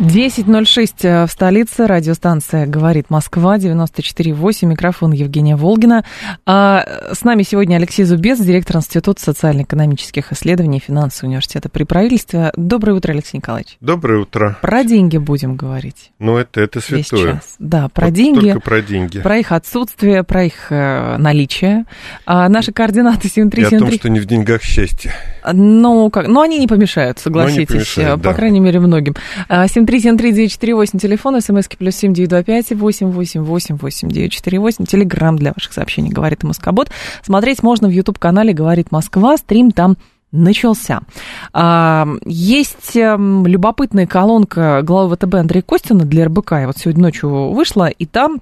10.06 э, в столице. Радиостанция «Говорит Москва», 94.8. Микрофон Евгения Волгина. А с нами сегодня Алексей Зубец, директор Института социально-экономических исследований и финансового университета при правительстве. Доброе утро, Алексей Николаевич. Доброе утро. Про деньги будем говорить. Ну, это, это святое. Сейчас. Да, про вот деньги. Только про деньги. Про их отсутствие, про их э, наличие. А наши координаты 7373... И о том, что не в деньгах счастье. Ну, как, ну, они не помешают, согласитесь. Не помешают, по да. крайней мере, многим. 7373948, телефон, смски плюс 7925 888 8948, телеграмм для ваших сообщений «Говорит Москобот». Смотреть можно в YouTube-канале «Говорит Москва», стрим там начался. А, есть эм, любопытная колонка главы ВТБ Андрея Костина для РБК, и вот сегодня ночью вышла, и там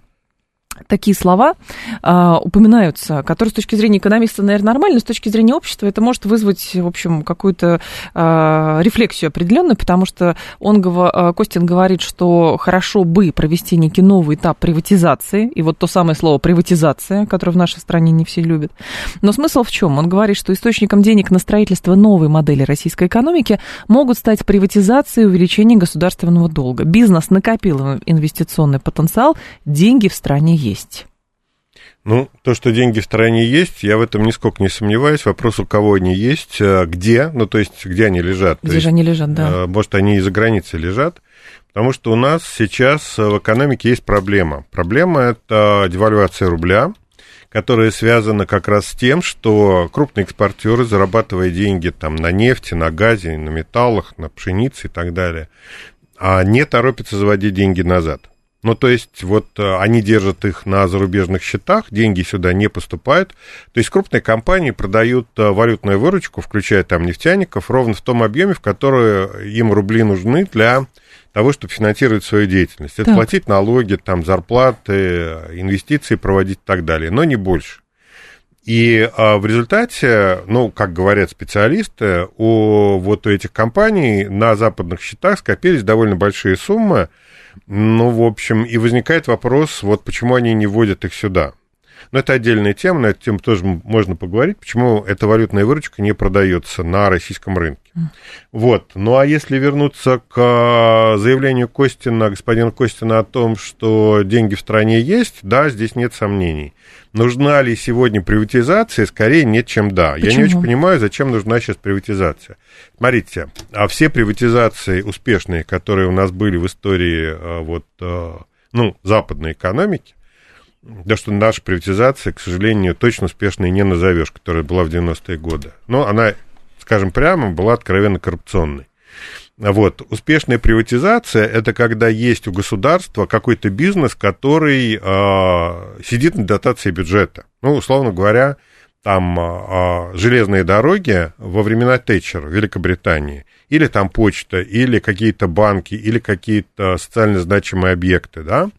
такие слова а, упоминаются, которые с точки зрения экономиста, наверное, нормально, но с точки зрения общества это может вызвать, в общем, какую-то а, рефлексию определенную, потому что он, а, Костин говорит, что хорошо бы провести некий новый этап приватизации, и вот то самое слово приватизация, которое в нашей стране не все любят. Но смысл в чем? Он говорит, что источником денег на строительство новой модели российской экономики могут стать приватизация и увеличение государственного долга. Бизнес накопил инвестиционный потенциал, деньги в стране есть есть? Ну, то, что деньги в стране есть, я в этом нисколько не сомневаюсь. Вопрос, у кого они есть, а где, ну, то есть, где они лежат. Где то же они лежат, да. А, может, они и за границей лежат. Потому что у нас сейчас в экономике есть проблема. Проблема – это девальвация рубля, которая связана как раз с тем, что крупные экспортеры, зарабатывая деньги там, на нефти, на газе, на металлах, на пшенице и так далее, а не торопятся заводить деньги назад. Ну, то есть, вот э, они держат их на зарубежных счетах, деньги сюда не поступают. То есть, крупные компании продают э, валютную выручку, включая там нефтяников, ровно в том объеме, в который им рубли нужны для того, чтобы финансировать свою деятельность. Это так. платить налоги, там, зарплаты, инвестиции проводить и так далее, но не больше. И а, в результате, ну, как говорят специалисты, у вот у этих компаний на западных счетах скопились довольно большие суммы, ну, в общем, и возникает вопрос, вот почему они не вводят их сюда. Но это отдельная тема, на эту тему тоже можно поговорить, почему эта валютная выручка не продается на российском рынке. Вот. Ну а если вернуться к а, заявлению Костина, господина Костина о том, что деньги в стране есть, да, здесь нет сомнений. Нужна ли сегодня приватизация? Скорее нет, чем да. Почему? Я не очень понимаю, зачем нужна сейчас приватизация. Смотрите, а все приватизации успешные, которые у нас были в истории а, вот, а, ну, западной экономики, да что наша приватизация, к сожалению, точно успешной не назовешь, которая была в 90-е годы. Но она, скажем прямо, была откровенно коррупционной. Вот. Успешная приватизация – это когда есть у государства какой-то бизнес, который э, сидит на дотации бюджета. Ну, условно говоря, там э, железные дороги во времена Тэтчера в Великобритании, или там почта, или какие-то банки, или какие-то социально значимые объекты, да,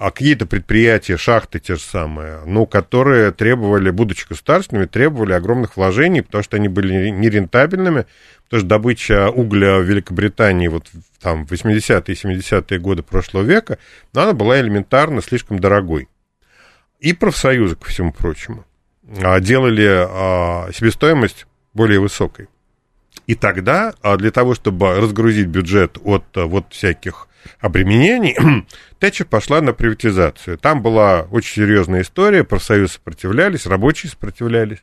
а какие-то предприятия, шахты те же самые, ну, которые требовали, будучи государственными, требовали огромных вложений, потому что они были нерентабельными, потому что добыча угля в Великобритании вот там в 80-е и 70-е годы прошлого века, но она была элементарно слишком дорогой. И профсоюзы, ко всему прочему, а, делали а, себестоимость более высокой. И тогда для того, чтобы разгрузить бюджет от вот всяких обременений, Тэтчер пошла на приватизацию. Там была очень серьезная история, профсоюзы сопротивлялись, рабочие сопротивлялись.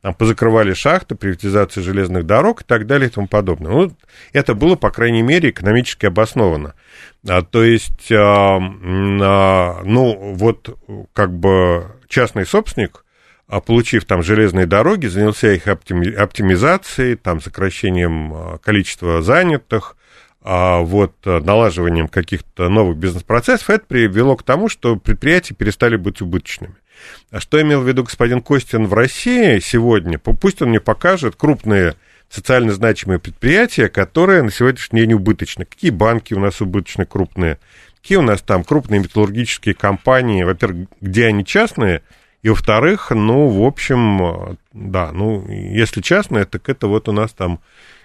Там позакрывали шахты, приватизация железных дорог и так далее и тому подобное. Ну, это было, по крайней мере, экономически обосновано. А, то есть, а, а, ну, вот как бы частный собственник, а, получив там железные дороги, занялся их оптимизацией, там, сокращением а, количества занятых, а вот э, налаживанием каких-то новых бизнес-процессов, это привело к тому, что предприятия перестали быть убыточными. А что имел в виду господин Костин в России сегодня? Пусть он мне покажет крупные социально значимые предприятия, которые на сегодняшний день убыточны. Какие банки у нас убыточны крупные? Какие у нас там крупные металлургические компании? Во-первых, где они частные? И, во-вторых, ну, в общем, да, ну, если частное, так это вот у нас там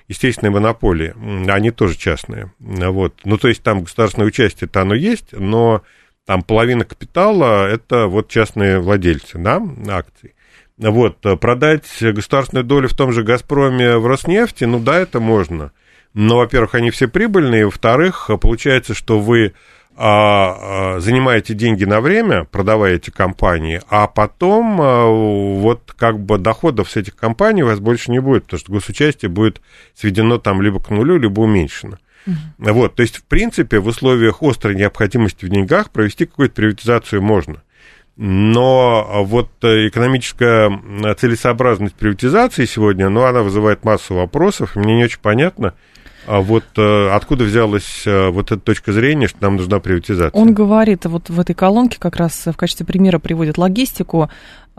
естественные монополии, они тоже частные. Вот. Ну, то есть там государственное участие-то оно есть, но там половина капитала – это вот частные владельцы, да, акций. Вот, продать государственную долю в том же «Газпроме» в «Роснефти», ну да, это можно. Но, во-первых, они все прибыльные, во-вторых, получается, что вы занимаете деньги на время, продавая эти компании, а потом а, вот как бы доходов с этих компаний у вас больше не будет, потому что госучастие будет сведено там либо к нулю, либо уменьшено. Uh-huh. Вот, то есть, в принципе, в условиях острой необходимости в деньгах провести какую-то приватизацию можно. Но вот экономическая целесообразность приватизации сегодня, ну, она вызывает массу вопросов, мне не очень понятно, а вот э, откуда взялась э, вот эта точка зрения, что нам нужна приватизация? Он говорит, вот в этой колонке как раз в качестве примера приводит логистику.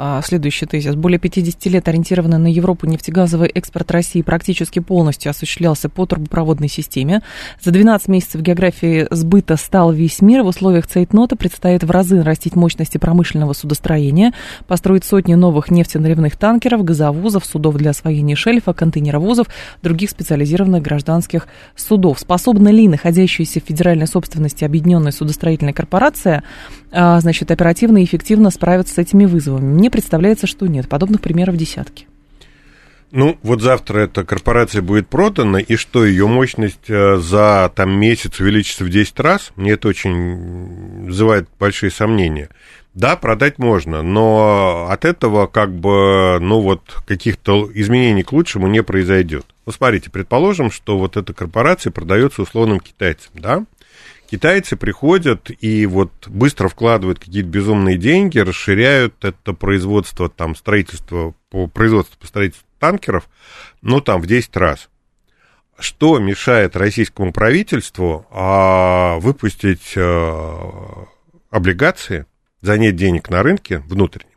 А, следующий тезис. Более 50 лет ориентированный на Европу нефтегазовый экспорт России практически полностью осуществлялся по трубопроводной системе. За 12 месяцев географии сбыта стал весь мир. В условиях цейтнота предстоит в разы растить мощности промышленного судостроения, построить сотни новых нефтеналивных танкеров, газовозов, судов для освоения шельфа, контейнеровозов, других специализированных гражданских судов. Способна ли находящаяся в федеральной собственности объединенная судостроительная корпорация значит, оперативно и эффективно справиться с этими вызовами? Мне представляется, что нет. Подобных примеров десятки. Ну, вот завтра эта корпорация будет продана, и что, ее мощность э, за там месяц увеличится в 10 раз? Мне это очень вызывает большие сомнения. Да, продать можно, но от этого как бы, ну вот, каких-то изменений к лучшему не произойдет. Ну, смотрите, предположим, что вот эта корпорация продается условным китайцам, да? Китайцы приходят и вот быстро вкладывают какие-то безумные деньги, расширяют это производство, там, строительство по производству по строительству танкеров, ну, там, в 10 раз. Что мешает российскому правительству а, выпустить а, облигации, занять денег на рынке внутреннем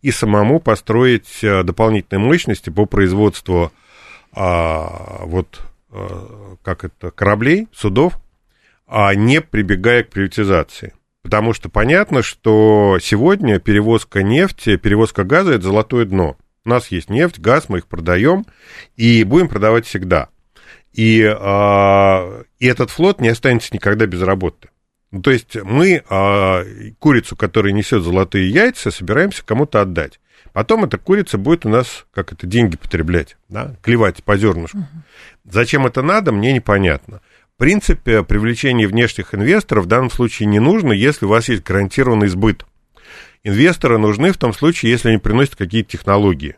и самому построить а, дополнительные мощности по производству а, вот, а, как это, кораблей, судов, а не прибегая к приватизации. Потому что понятно, что сегодня перевозка нефти, перевозка газа – это золотое дно. У нас есть нефть, газ, мы их продаем, и будем продавать всегда. И, э, и этот флот не останется никогда без работы. Ну, то есть мы э, курицу, которая несет золотые яйца, собираемся кому-то отдать. Потом эта курица будет у нас, как это, деньги потреблять, да, клевать по зернышку. Угу. Зачем это надо, мне непонятно принципе, привлечение внешних инвесторов в данном случае не нужно, если у вас есть гарантированный сбыт. Инвесторы нужны в том случае, если они приносят какие-то технологии.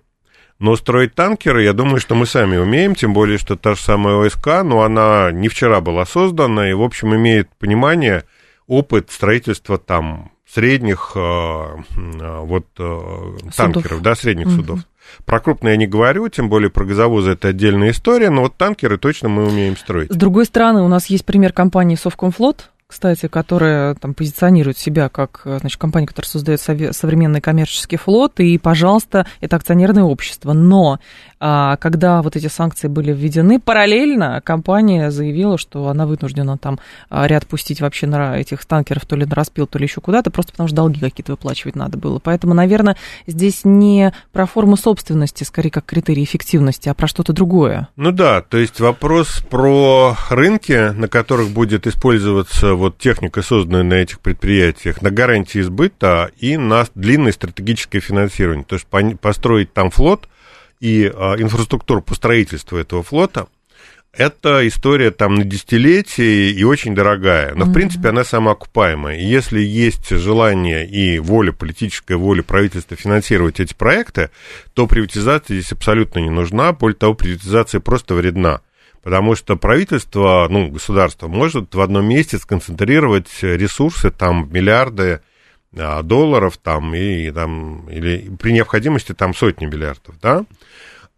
Но строить танкеры, я думаю, что мы сами умеем, тем более, что та же самая ОСК, но она не вчера была создана и, в общем, имеет понимание, опыт строительства там средних э, э, вот э, танкеров, да, средних угу. судов. Про крупные я не говорю, тем более про газовозы это отдельная история, но вот танкеры точно мы умеем строить. С другой стороны, у нас есть пример компании Совкомфлот, кстати, которая там позиционирует себя как значит, компания, которая создает современный коммерческий флот, и, пожалуйста, это акционерное общество. Но когда вот эти санкции были введены, параллельно компания заявила, что она вынуждена там а, ряд пустить вообще на этих танкеров то ли на распил, то ли еще куда-то, просто потому что долги какие-то выплачивать надо было. Поэтому, наверное, здесь не про форму собственности, скорее как критерий эффективности, а про что-то другое. Ну да, то есть вопрос про рынки, на которых будет использоваться вот техника, созданная на этих предприятиях, на гарантии сбыта и на длинное стратегическое финансирование. То есть построить там флот – и а, инфраструктуру по строительству этого флота, это история там на десятилетия и очень дорогая. Но, mm-hmm. в принципе, она самоокупаемая. И если есть желание и воля, политическая воля правительства финансировать эти проекты, то приватизация здесь абсолютно не нужна. Более того, приватизация просто вредна. Потому что правительство, ну, государство может в одном месте сконцентрировать ресурсы, там, миллиарды долларов там, и, там, или при необходимости там сотни миллиардов, да,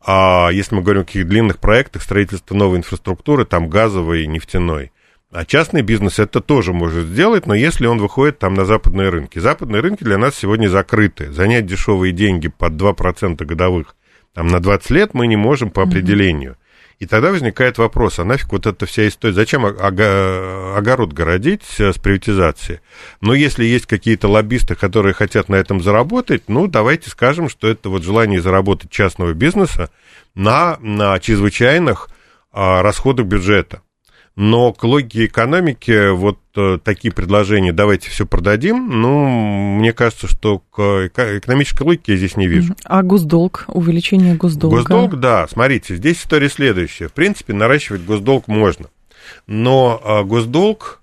а если мы говорим о каких длинных проектах строительства новой инфраструктуры, там газовой и нефтяной, а частный бизнес это тоже может сделать, но если он выходит там на западные рынки. Западные рынки для нас сегодня закрыты. Занять дешевые деньги под 2% годовых там, на 20 лет мы не можем по определению. И тогда возникает вопрос, а нафиг вот эта вся история, зачем огород городить с приватизацией? Но если есть какие-то лоббисты, которые хотят на этом заработать, ну, давайте скажем, что это вот желание заработать частного бизнеса на, на чрезвычайных а, расходах бюджета. Но к логике экономики вот э, такие предложения «давайте все продадим», ну, мне кажется, что к экономической логике я здесь не вижу. А госдолг, увеличение госдолга? Госдолг, да, смотрите, здесь история следующая. В принципе, наращивать госдолг можно, но а, госдолг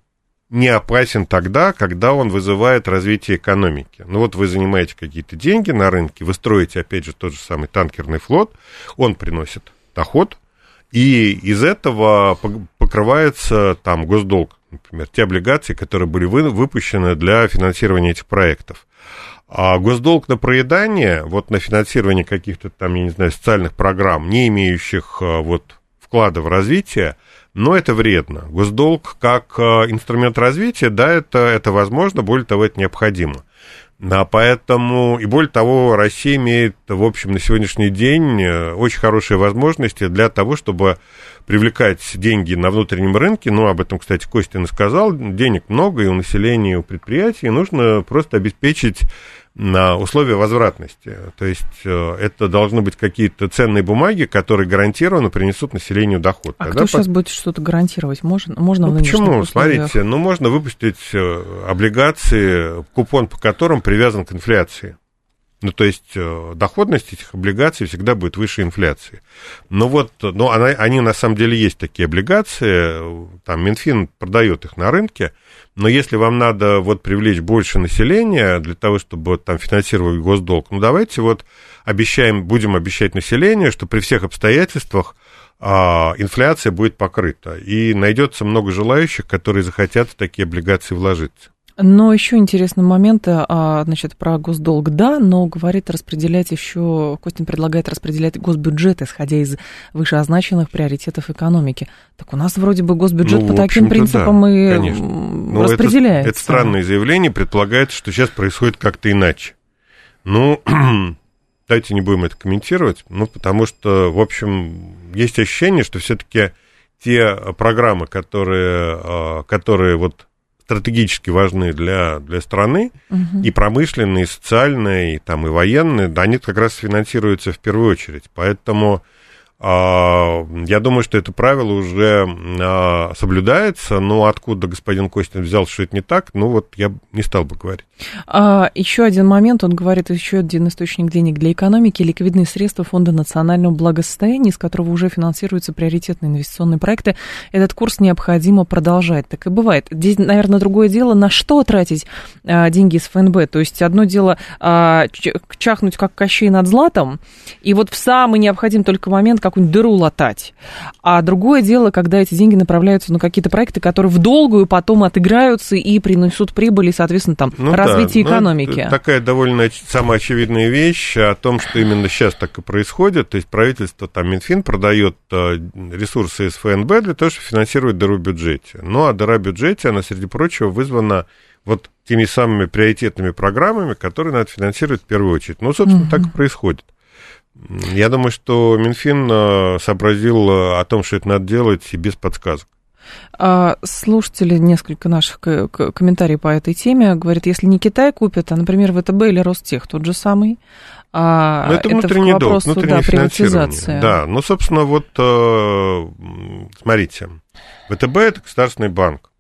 не опасен тогда, когда он вызывает развитие экономики. Ну вот вы занимаете какие-то деньги на рынке, вы строите, опять же, тот же самый танкерный флот, он приносит доход, и из этого покрывается там госдолг, например, те облигации, которые были выпущены для финансирования этих проектов. А госдолг на проедание, вот на финансирование каких-то там, я не знаю, социальных программ, не имеющих а, вот вклада в развитие, но это вредно. Госдолг как а, инструмент развития, да, это, это возможно, более того, это необходимо. А поэтому, и более того, Россия имеет, в общем, на сегодняшний день э, очень хорошие возможности для того, чтобы привлекать деньги на внутреннем рынке. Ну, об этом, кстати, Костин и сказал. Денег много и у населения, и у предприятий. Нужно просто обеспечить на условия возвратности. То есть э, это должны быть какие-то ценные бумаги, которые гарантированно принесут населению доход. А Тогда кто сейчас будет что-то гарантировать? Можно, можно ну, почему? Условиях? Смотрите, ну можно выпустить э, облигации, купон по которым привязан к инфляции. Ну, то есть э, доходность этих облигаций всегда будет выше инфляции. Но вот, ну, она, они на самом деле есть такие облигации, там Минфин продает их на рынке, но если вам надо вот привлечь больше населения для того, чтобы там финансировать госдолг, ну, давайте вот обещаем, будем обещать населению, что при всех обстоятельствах а, инфляция будет покрыта, и найдется много желающих, которые захотят в такие облигации вложиться. Но еще интересный момент, а, значит, про госдолг, да, но говорит распределять еще, Костин предлагает распределять госбюджет, исходя из вышеозначенных приоритетов экономики. Так у нас вроде бы госбюджет ну, по таким принципам да, и конечно. Ну, распределяется. Это, это странное заявление, предполагает, что сейчас происходит как-то иначе. Ну, давайте не будем это комментировать, ну, потому что, в общем, есть ощущение, что все-таки те программы, которые, а, которые вот стратегически важны для, для страны, угу. и промышленные, и социальные, и, там, и военные, да, они как раз финансируются в первую очередь. Поэтому я думаю, что это правило уже а, соблюдается, но откуда господин Костин взял, что это не так, ну вот я не стал бы говорить. А, еще один момент, он говорит, еще один источник денег для экономики, ликвидные средства Фонда национального благосостояния, из которого уже финансируются приоритетные инвестиционные проекты. Этот курс необходимо продолжать. Так и бывает. Здесь, наверное, другое дело, на что тратить деньги из ФНБ. То есть одно дело чахнуть как Кощей над златом, и вот в самый необходимый только момент, какую-нибудь дыру латать. А другое дело, когда эти деньги направляются на какие-то проекты, которые в долгую потом отыграются и принесут прибыль, и, соответственно, там, ну, развитие да, экономики. Ну, такая довольно самая очевидная вещь о том, что именно сейчас так и происходит. То есть правительство, там, Минфин продает э, ресурсы из ФНБ для того, чтобы финансировать дыру в бюджете. Ну, а дыра в бюджете, она, среди прочего, вызвана вот теми самыми приоритетными программами, которые надо финансировать в первую очередь. Ну, собственно, угу. так и происходит. Я думаю, что Минфин э, сообразил э, о том, что это надо делать и без подсказок. А, слушатели, несколько наших комментариев по этой теме, говорят, если не Китай купит, а, например, ВТБ или Ростех, тот же самый, а, Но это, это внутренний долг, внутреннее да, финансирование. Да, ну, собственно, вот, э, смотрите, ВТБ – это государственный банк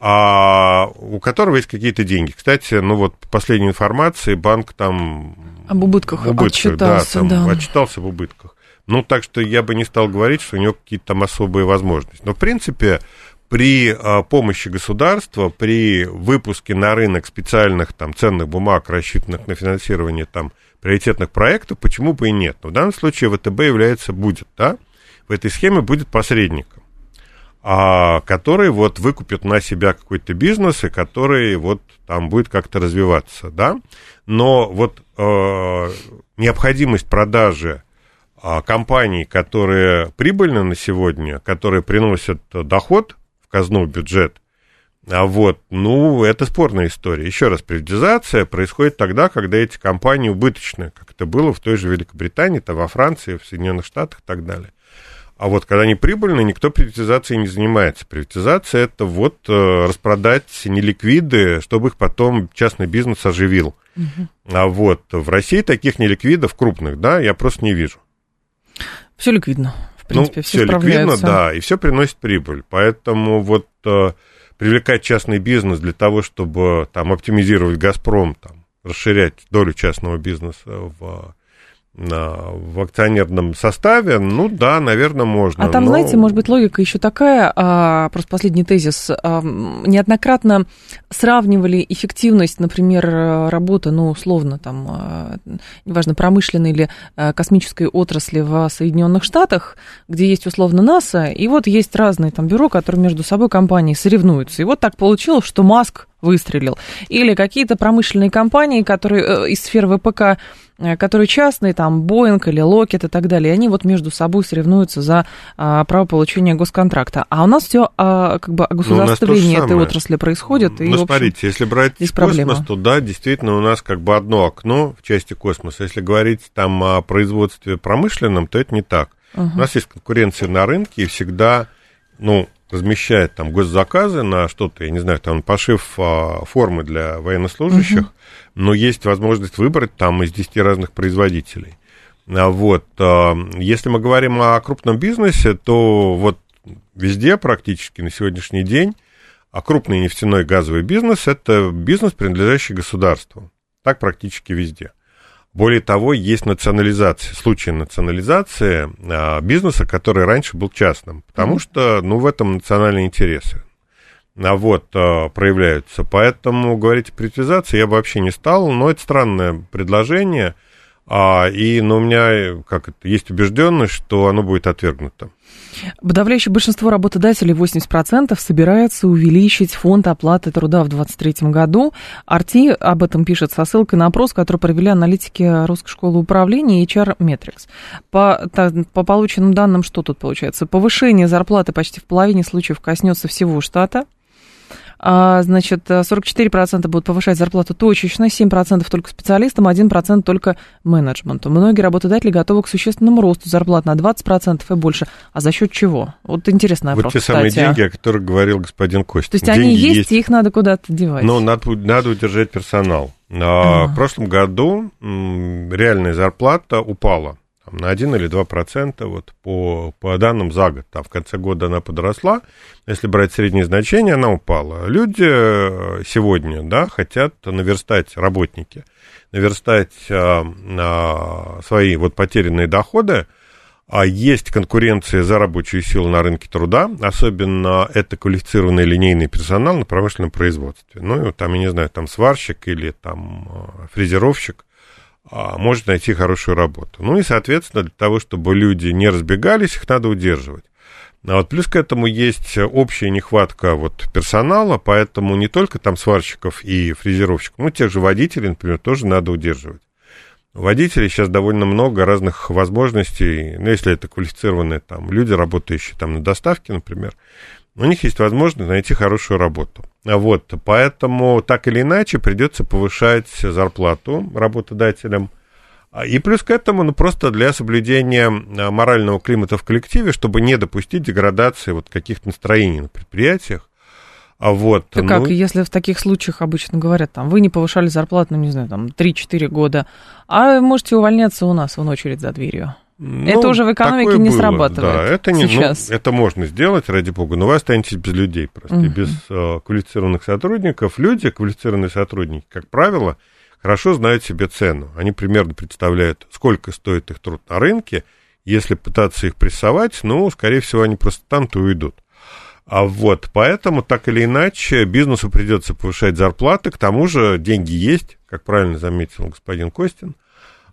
а у которого есть какие-то деньги. Кстати, ну вот по последней информации банк там... Об убытках, убытках отчитался, да, там, да. отчитался в убытках. Ну, так что я бы не стал говорить, что у него какие-то там особые возможности. Но, в принципе, при а, помощи государства, при выпуске на рынок специальных там ценных бумаг, рассчитанных на финансирование там приоритетных проектов, почему бы и нет? Но в данном случае ВТБ является, будет, да, в этой схеме будет посредником а, который вот выкупит на себя какой-то бизнес, и который вот там будет как-то развиваться, да. Но вот э, необходимость продажи э, компаний, которые прибыльны на сегодня, которые приносят доход в казну, в бюджет, а вот, ну, это спорная история. Еще раз, приватизация происходит тогда, когда эти компании убыточны, как это было в той же Великобритании, то во Франции, в Соединенных Штатах и так далее. А вот когда они прибыльные, никто приватизацией не занимается. Приватизация это вот э, распродать неликвиды, чтобы их потом частный бизнес оживил. Угу. А вот в России таких неликвидов крупных, да, я просто не вижу. Все ликвидно. В принципе, ну, все, все ликвидно, да, и все приносит прибыль. Поэтому вот э, привлекать частный бизнес для того, чтобы там оптимизировать Газпром, там, расширять долю частного бизнеса в в акционерном составе, ну да, наверное, можно. А там, но... знаете, может быть, логика еще такая, а, просто последний тезис. А, неоднократно сравнивали эффективность, например, работы, ну, условно, там, а, неважно, промышленной или а, космической отрасли в Соединенных Штатах, где есть условно НАСА, и вот есть разные там бюро, которые между собой компании соревнуются. И вот так получилось, что Маск выстрелил. Или какие-то промышленные компании, которые э, из сферы ВПК Э, которые частные, там, Боинг или Локет и так далее, они вот между собой соревнуются за а, право получения госконтракта. А у нас все а, как бы о государствлении ну, этой отрасли происходит. Ну, и, общем, смотрите, если брать космос, проблема. то да, действительно, у нас как бы одно окно в части космоса. Если говорить там о производстве промышленном, то это не так. Угу. У нас есть конкуренция на рынке, и всегда, ну, размещает там госзаказы на что-то, я не знаю, там пошив а, формы для военнослужащих, угу. но есть возможность выбрать там из 10 разных производителей. А вот, а, если мы говорим о крупном бизнесе, то вот везде практически на сегодняшний день а крупный нефтяной газовый бизнес – это бизнес, принадлежащий государству. Так практически везде. Более того, есть национализация, случаи национализации а, бизнеса, который раньше был частным, потому mm-hmm. что, ну, в этом национальные интересы а вот, а, проявляются. Поэтому говорить о приватизации я бы вообще не стал, но это странное предложение, а, и, ну, у меня, как это, есть убежденность, что оно будет отвергнуто. Подавляющее большинство работодателей, 80%, собирается увеличить фонд оплаты труда в 2023 году. Арти об этом пишет со ссылкой на опрос, который провели аналитики Русской школы управления и HR Metrics. По, по полученным данным, что тут получается? Повышение зарплаты почти в половине случаев коснется всего штата. А, значит, 44% будут повышать зарплату точечно, 7% только специалистам, 1% только менеджменту. Многие работодатели готовы к существенному росту зарплат на 20% и больше. А за счет чего? Вот интересный вопрос, Вот те самые кстати. деньги, о которых говорил господин Костя. То есть деньги они есть, есть, и их надо куда-то девать. Но надо, надо удержать персонал. А. В прошлом году реальная зарплата упала там, на 1 или 2 процента вот, по, по данным за год. Там, в конце года она подросла. Если брать среднее значение, она упала. Люди э, сегодня да, хотят наверстать, работники, наверстать а, а, свои вот, потерянные доходы. А есть конкуренция за рабочую силу на рынке труда, особенно это квалифицированный линейный персонал на промышленном производстве. Ну, там, я не знаю, там сварщик или там э, фрезеровщик может найти хорошую работу. Ну и, соответственно, для того, чтобы люди не разбегались, их надо удерживать. А вот плюс к этому есть общая нехватка вот персонала, поэтому не только там сварщиков и фрезеровщиков, ну, тех же водителей, например, тоже надо удерживать. Водителей сейчас довольно много разных возможностей, ну, если это квалифицированные там люди, работающие там на доставке, например, у них есть возможность найти хорошую работу. Вот, поэтому так или иначе придется повышать зарплату работодателям. И плюс к этому, ну, просто для соблюдения а, морального климата в коллективе, чтобы не допустить деградации вот каких-то настроений на предприятиях. А вот, Ты ну... как, если в таких случаях обычно говорят, там, вы не повышали зарплату, ну, не знаю, там, 3-4 года, а можете увольняться у нас в очередь за дверью. Ну, это уже в экономике не было, срабатывает. Да, это не, сейчас. Ну, это можно сделать, ради бога, но вы останетесь без людей просто, угу. без э, квалифицированных сотрудников. Люди, квалифицированные сотрудники, как правило, хорошо знают себе цену. Они примерно представляют, сколько стоит их труд на рынке. Если пытаться их прессовать, ну, скорее всего, они просто там-то уйдут. А вот, поэтому, так или иначе, бизнесу придется повышать зарплаты. К тому же деньги есть, как правильно заметил господин Костин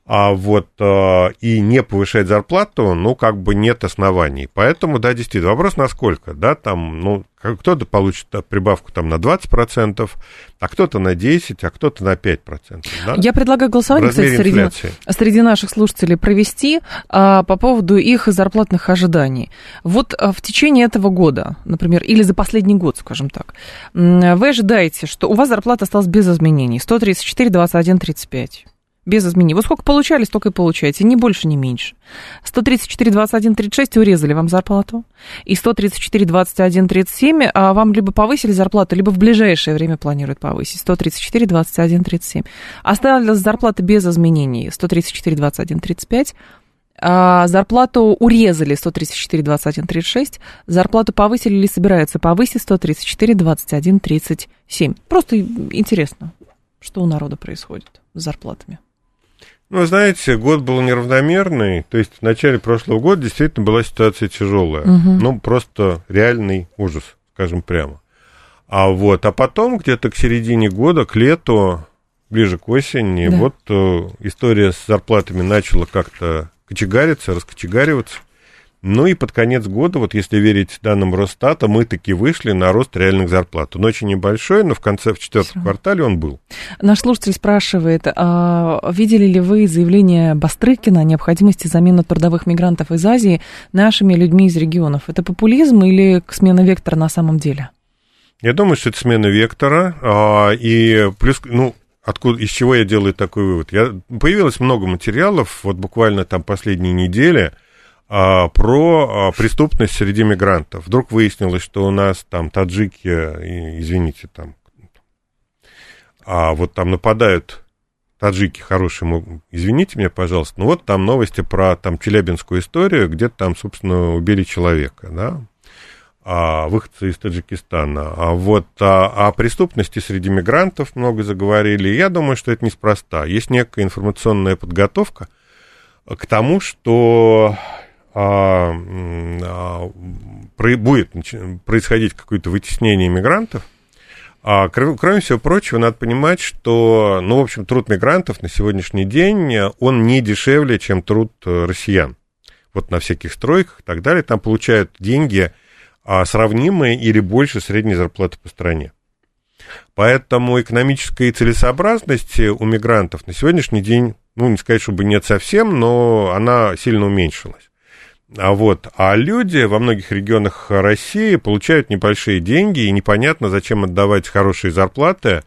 а вот э, и не повышать зарплату, ну, как бы нет оснований. Поэтому, да, действительно, вопрос насколько, да, там, ну, кто-то получит прибавку там на 20%, а кто-то на 10%, а кто-то на 5%. Да? Я предлагаю голосование, кстати, среди, среди наших слушателей провести а, по поводу их зарплатных ожиданий. Вот а, в течение этого года, например, или за последний год, скажем так, вы ожидаете, что у вас зарплата осталась без изменений, 134, 21, 35. Без изменений. Вот сколько получали, столько и получаете, ни больше, ни меньше. 134, 21, 36 урезали вам зарплату, и 134, 21, 37 а вам либо повысили зарплату, либо в ближайшее время планируют повысить. 134, 21, 37. Оставили зарплаты без изменений 134, 21, 35. А зарплату урезали 134, 21, 36. Зарплату повысили или собираются повысить 134, 21, 37. Просто интересно, что у народа происходит с зарплатами. Ну, знаете, год был неравномерный, то есть в начале прошлого года действительно была ситуация тяжелая. Угу. Ну, просто реальный ужас, скажем прямо. А вот, а потом где-то к середине года, к лету, ближе к осени, да. вот э, история с зарплатами начала как-то кочегариться, раскочегариваться. Ну и под конец года, вот если верить данным Росстата, мы таки вышли на рост реальных зарплат. Он очень небольшой, но в конце, в четвертом квартале он был. Наш слушатель спрашивает, а видели ли вы заявление Бастрыкина о необходимости замены трудовых мигрантов из Азии нашими людьми из регионов? Это популизм или смена вектора на самом деле? Я думаю, что это смена вектора. А, и плюс, ну, откуда, из чего я делаю такой вывод? Я, появилось много материалов, вот буквально там последние недели, про а, преступность среди мигрантов. Вдруг выяснилось, что у нас там таджики, извините, там, а вот там нападают таджики хорошие, извините меня, пожалуйста, ну вот там новости про там челябинскую историю, где там, собственно, убили человека, да, а, выходцы из Таджикистана. А вот а, о преступности среди мигрантов много заговорили. Я думаю, что это неспроста. Есть некая информационная подготовка к тому, что а, а, будет происходить какое-то вытеснение мигрантов, а, кроме всего прочего, надо понимать, что, ну, в общем, труд мигрантов на сегодняшний день, он не дешевле, чем труд э, россиян. Вот на всяких стройках и так далее, там получают деньги а, сравнимые или больше средней зарплаты по стране. Поэтому экономической целесообразности у мигрантов на сегодняшний день, ну, не сказать, чтобы нет совсем, но она сильно уменьшилась. А вот, а люди во многих регионах России получают небольшие деньги, и непонятно, зачем отдавать хорошие зарплаты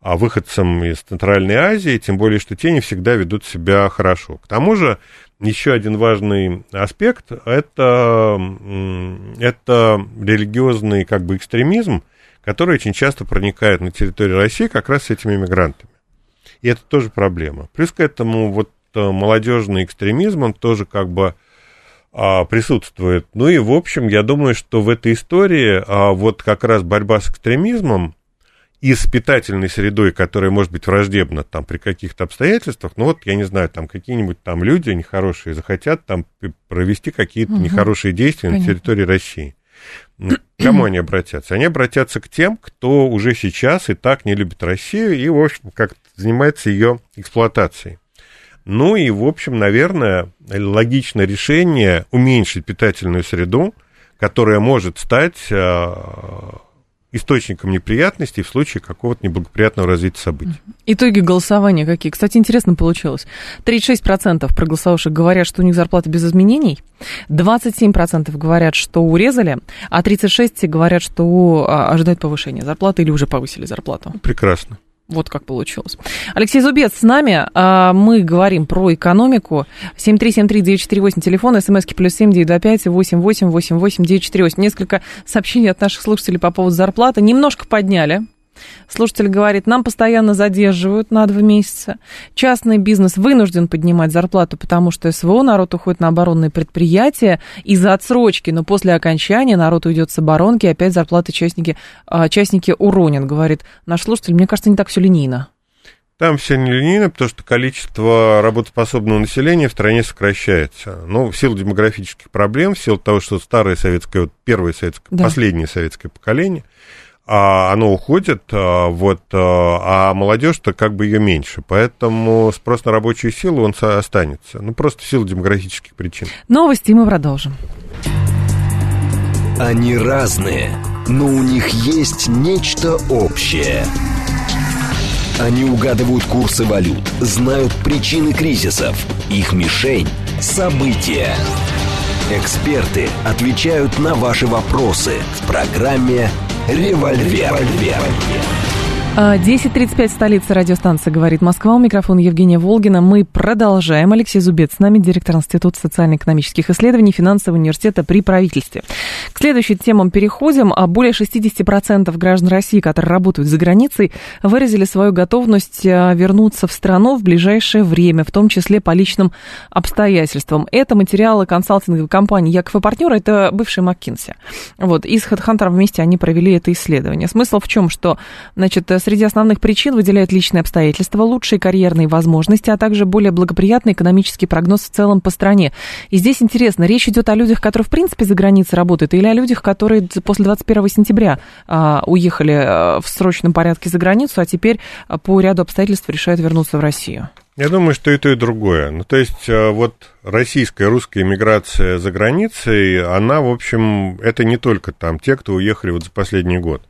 а выходцам из Центральной Азии, тем более, что те не всегда ведут себя хорошо. К тому же, еще один важный аспект это, это религиозный как бы экстремизм, который очень часто проникает на территорию России как раз с этими мигрантами. И это тоже проблема. Плюс к этому вот э, молодежный экстремизм, он тоже как бы а, присутствует. Ну и, в общем, я думаю, что в этой истории а, вот как раз борьба с экстремизмом и с питательной средой, которая может быть враждебна там при каких-то обстоятельствах, ну вот, я не знаю, там какие-нибудь там люди нехорошие захотят там провести какие-то угу. нехорошие действия Понятно. на территории России. К кому они обратятся? Они обратятся к тем, кто уже сейчас и так не любит Россию и, в общем, как занимается ее эксплуатацией. Ну и, в общем, наверное, логичное решение уменьшить питательную среду, которая может стать а, источником неприятностей в случае какого-то неблагоприятного развития событий. Итоги голосования какие? Кстати, интересно получилось. 36% проголосовавших говорят, что у них зарплата без изменений, 27% говорят, что урезали, а 36% говорят, что а, ожидают повышения зарплаты или уже повысили зарплату. Прекрасно. Вот как получилось. Алексей Зубец с нами. А, мы говорим про экономику. 7373948, телефон, смски плюс семь девять два пять восемь восемь восемь восемь девять четыре восемь. Несколько сообщений от наших слушателей по поводу зарплаты. Немножко подняли Слушатель говорит, нам постоянно задерживают на два месяца. Частный бизнес вынужден поднимать зарплату, потому что СВО народ уходит на оборонные предприятия из-за отсрочки, но после окончания народ уйдет с оборонки, и опять зарплаты частники, а, частники уронят, говорит наш слушатель. Мне кажется, не так все линейно. Там все не линейно, потому что количество работоспособного населения в стране сокращается. Ну, в силу демографических проблем, в силу того, что старое советское, вот первое советское, да. последнее советское поколение – оно уходит, а, вот, а, а молодежь-то как бы ее меньше. Поэтому спрос на рабочую силу, он останется. Ну, просто в силу демографических причин. Новости мы продолжим. Они разные, но у них есть нечто общее. Они угадывают курсы валют, знают причины кризисов. Их мишень – события. Эксперты отвечают на ваши вопросы в программе «Револьвер». 10.35 а, столица радиостанции «Говорит Москва». У микрофона Евгения Волгина. Мы продолжаем. Алексей Зубец с нами, директор Института социально-экономических исследований Финансового университета при правительстве. К следующим темам переходим. А более 60% граждан России, которые работают за границей, выразили свою готовность а, вернуться в страну в ближайшее время, в том числе по личным обстоятельствам. Это материалы консалтинговой компании «Яков и партнеры». Это бывший МcKinsey. Вот, и с HeadHunter вместе они провели это исследование. Смысл в чем, что, значит, Среди основных причин выделяют личные обстоятельства, лучшие карьерные возможности, а также более благоприятный экономический прогноз в целом по стране. И здесь интересно, речь идет о людях, которые в принципе за границей работают, или о людях, которые после 21 сентября а, уехали а, в срочном порядке за границу, а теперь а, по ряду обстоятельств решают вернуться в Россию. Я думаю, что и то, и другое. Ну, то есть, а, вот российская, русская иммиграция за границей, она, в общем, это не только там те, кто уехали вот за последний год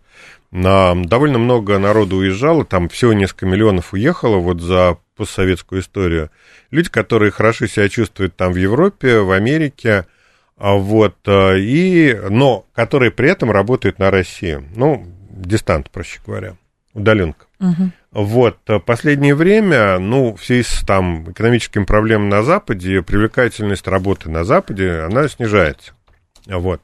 на, довольно много народу уезжало, там всего несколько миллионов уехало вот за постсоветскую историю. Люди, которые хорошо себя чувствуют там в Европе, в Америке, а вот, э, и, но которые при этом работают на России. Ну, дистант, проще говоря, удаленка. Угу. Вот, э, последнее время, ну, в связи с там экономическими проблемами на Западе, привлекательность работы на Западе, она снижается. Вот.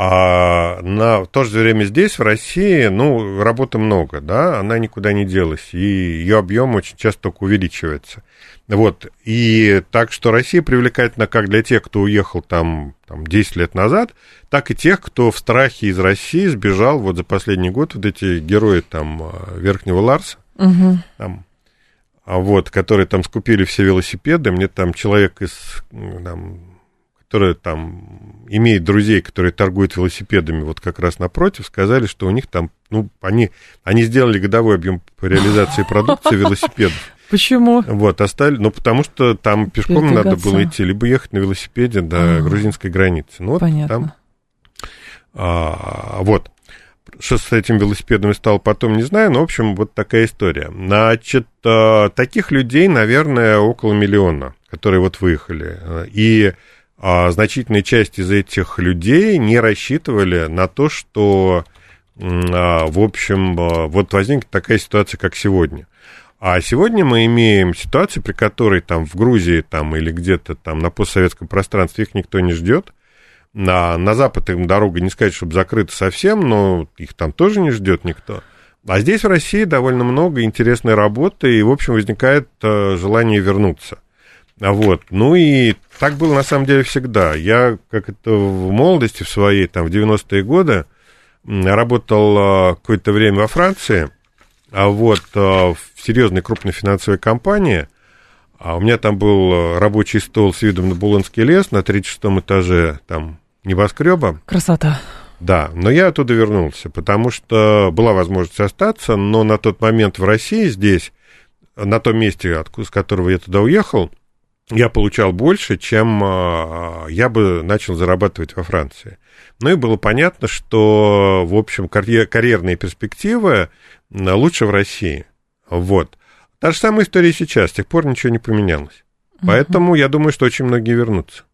А на в то же время здесь, в России, ну, работы много, да, она никуда не делась, и ее объем очень часто только увеличивается. Вот, и так что Россия привлекательна как для тех, кто уехал там, там 10 лет назад, так и тех, кто в страхе из России сбежал вот за последний год, вот эти герои там э, Верхнего Ларса, угу. там, а вот, которые там скупили все велосипеды, мне там человек из там, которые там имеют друзей, которые торгуют велосипедами, вот как раз напротив, сказали, что у них там, ну, они, они сделали годовой объем по реализации продукции велосипедов. Почему? Вот, оставили, ну, потому что там пешком надо было идти, либо ехать на велосипеде до а, грузинской границы. Ну, вот понятно. там, а, вот. Что с этим велосипедом стало потом, не знаю, но, в общем, вот такая история. Значит, а, таких людей, наверное, около миллиона, которые вот выехали. И а значительная часть из этих людей не рассчитывали на то, что, а, в общем, а, вот возникнет такая ситуация, как сегодня. А сегодня мы имеем ситуацию, при которой там в Грузии там, или где-то там на постсоветском пространстве их никто не ждет. На, на запад им дорога не сказать, чтобы закрыта совсем, но их там тоже не ждет никто. А здесь в России довольно много интересной работы, и, в общем, возникает э, желание вернуться. Вот. Ну и так было на самом деле всегда. Я, как это в молодости в своей, там, в 90-е годы, работал а, какое-то время во Франции, а вот а, в серьезной крупной финансовой компании, а у меня там был рабочий стол с видом на Булонский лес на 36-м этаже там небоскреба. Красота. Да, но я оттуда вернулся, потому что была возможность остаться, но на тот момент в России здесь, на том месте, с которого я туда уехал, я получал больше, чем а, я бы начал зарабатывать во Франции. Ну и было понятно, что, в общем, карьер, карьерные перспективы лучше в России. Вот. Та же самая история сейчас, с тех пор ничего не поменялось. Поэтому я думаю, что очень многие вернутся.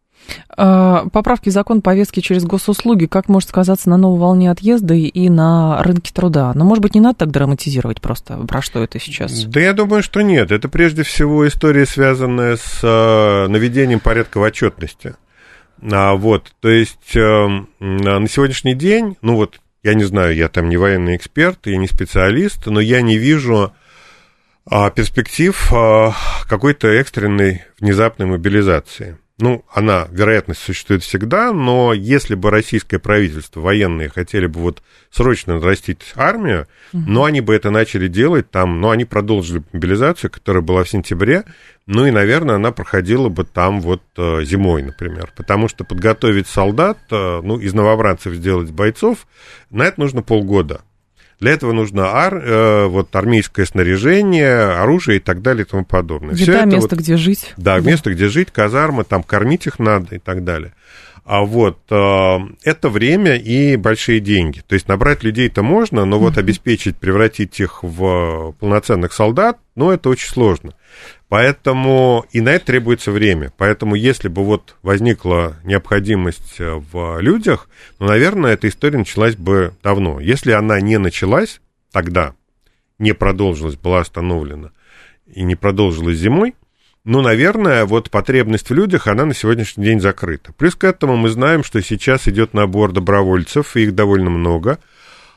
А, поправки в закон повестки через госуслуги, как может сказаться на новой волне отъезда и на рынке труда? Но, может быть, не надо так драматизировать просто, про что это сейчас? Да я думаю, что нет. Это прежде всего история, связанная с а, наведением порядка в отчетности. А, вот, то есть э, на сегодняшний день, ну вот, я не знаю, я там не военный эксперт, я не специалист, но я не вижу перспектив какой-то экстренной внезапной мобилизации ну, она, вероятность существует всегда, но если бы российское правительство, военные хотели бы вот срочно нарастить армию, угу. но они бы это начали делать там, но они продолжили мобилизацию, которая была в сентябре, ну и, наверное, она проходила бы там вот э, зимой, например, потому что подготовить солдат, э, ну, из новобранцев сделать бойцов, на это нужно полгода. Для этого нужно ар, э, вот, армейское снаряжение, оружие и так далее и тому подобное. Еда, место, вот, где жить. Да, да, место, где жить, казармы, там кормить их надо и так далее. А вот э, это время и большие деньги. То есть набрать людей-то можно, но вот обеспечить, превратить их в полноценных солдат, ну, это очень сложно. Поэтому и на это требуется время. Поэтому если бы вот возникла необходимость э, в людях, ну, наверное, эта история началась бы давно. Если она не началась тогда, не продолжилась, была остановлена и не продолжилась зимой, ну, наверное, вот потребность в людях, она на сегодняшний день закрыта. Плюс к этому мы знаем, что сейчас идет набор добровольцев, их довольно много.